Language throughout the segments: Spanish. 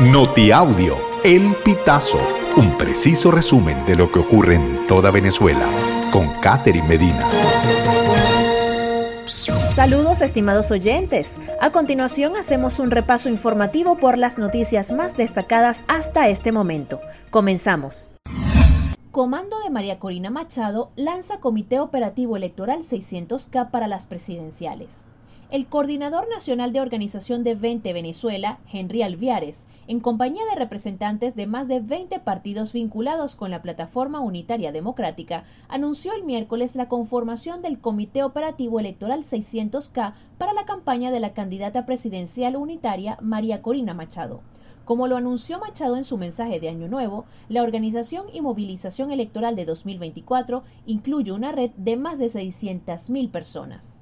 Notiaudio, El Pitazo, un preciso resumen de lo que ocurre en toda Venezuela, con Catherine Medina. Saludos estimados oyentes. A continuación hacemos un repaso informativo por las noticias más destacadas hasta este momento. Comenzamos. Comando de María Corina Machado lanza Comité Operativo Electoral 600K para las presidenciales. El coordinador nacional de organización de 20 Venezuela, Henry Alviares, en compañía de representantes de más de 20 partidos vinculados con la Plataforma Unitaria Democrática, anunció el miércoles la conformación del Comité Operativo Electoral 600K para la campaña de la candidata presidencial unitaria María Corina Machado. Como lo anunció Machado en su mensaje de Año Nuevo, la organización y movilización electoral de 2024 incluye una red de más de 600.000 personas.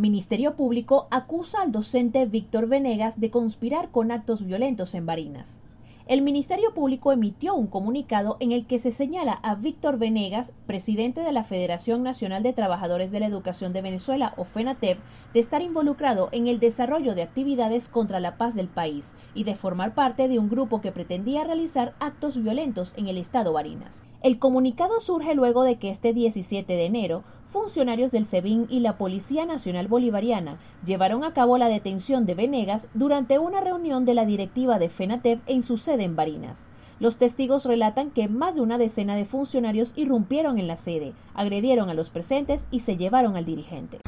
Ministerio Público acusa al docente Víctor Venegas de conspirar con actos violentos en Barinas. El Ministerio Público emitió un comunicado en el que se señala a Víctor Venegas, presidente de la Federación Nacional de Trabajadores de la Educación de Venezuela, o FENATEV, de estar involucrado en el desarrollo de actividades contra la paz del país y de formar parte de un grupo que pretendía realizar actos violentos en el estado Barinas. El comunicado surge luego de que este 17 de enero, funcionarios del SEBIN y la Policía Nacional Bolivariana llevaron a cabo la detención de Venegas durante una reunión de la directiva de FENATEV en su sede en Barinas. Los testigos relatan que más de una decena de funcionarios irrumpieron en la sede, agredieron a los presentes y se llevaron al dirigente.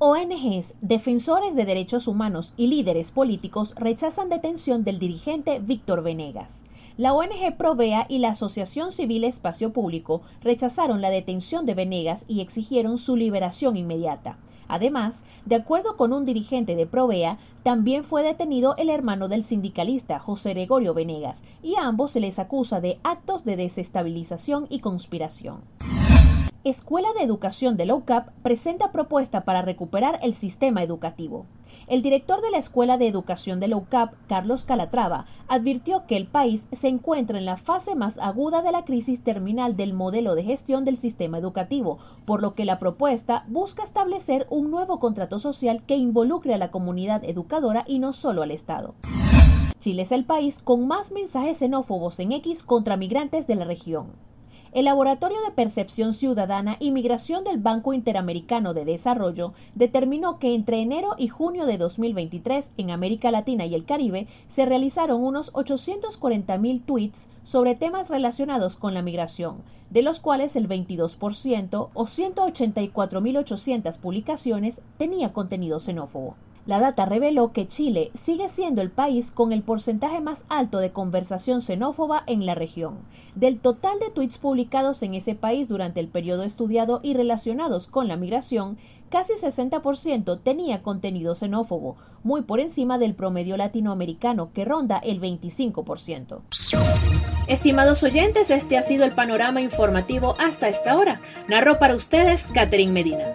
ONGs, defensores de derechos humanos y líderes políticos rechazan detención del dirigente Víctor Venegas. La ONG Provea y la Asociación Civil Espacio Público rechazaron la detención de Venegas y exigieron su liberación inmediata. Además, de acuerdo con un dirigente de Provea, también fue detenido el hermano del sindicalista José Gregorio Venegas, y a ambos se les acusa de actos de desestabilización y conspiración. Escuela de Educación de la presenta propuesta para recuperar el sistema educativo. El director de la Escuela de Educación de la Carlos Calatrava, advirtió que el país se encuentra en la fase más aguda de la crisis terminal del modelo de gestión del sistema educativo, por lo que la propuesta busca establecer un nuevo contrato social que involucre a la comunidad educadora y no solo al Estado. Chile es el país con más mensajes xenófobos en X contra migrantes de la región. El Laboratorio de Percepción Ciudadana y Migración del Banco Interamericano de Desarrollo determinó que entre enero y junio de 2023 en América Latina y el Caribe se realizaron unos 840.000 tweets sobre temas relacionados con la migración, de los cuales el 22% o 184.800 publicaciones tenía contenido xenófobo. La data reveló que Chile sigue siendo el país con el porcentaje más alto de conversación xenófoba en la región. Del total de tweets publicados en ese país durante el periodo estudiado y relacionados con la migración, casi 60% tenía contenido xenófobo, muy por encima del promedio latinoamericano que ronda el 25%. Estimados oyentes, este ha sido el panorama informativo hasta esta hora. Narro para ustedes Catherine Medina.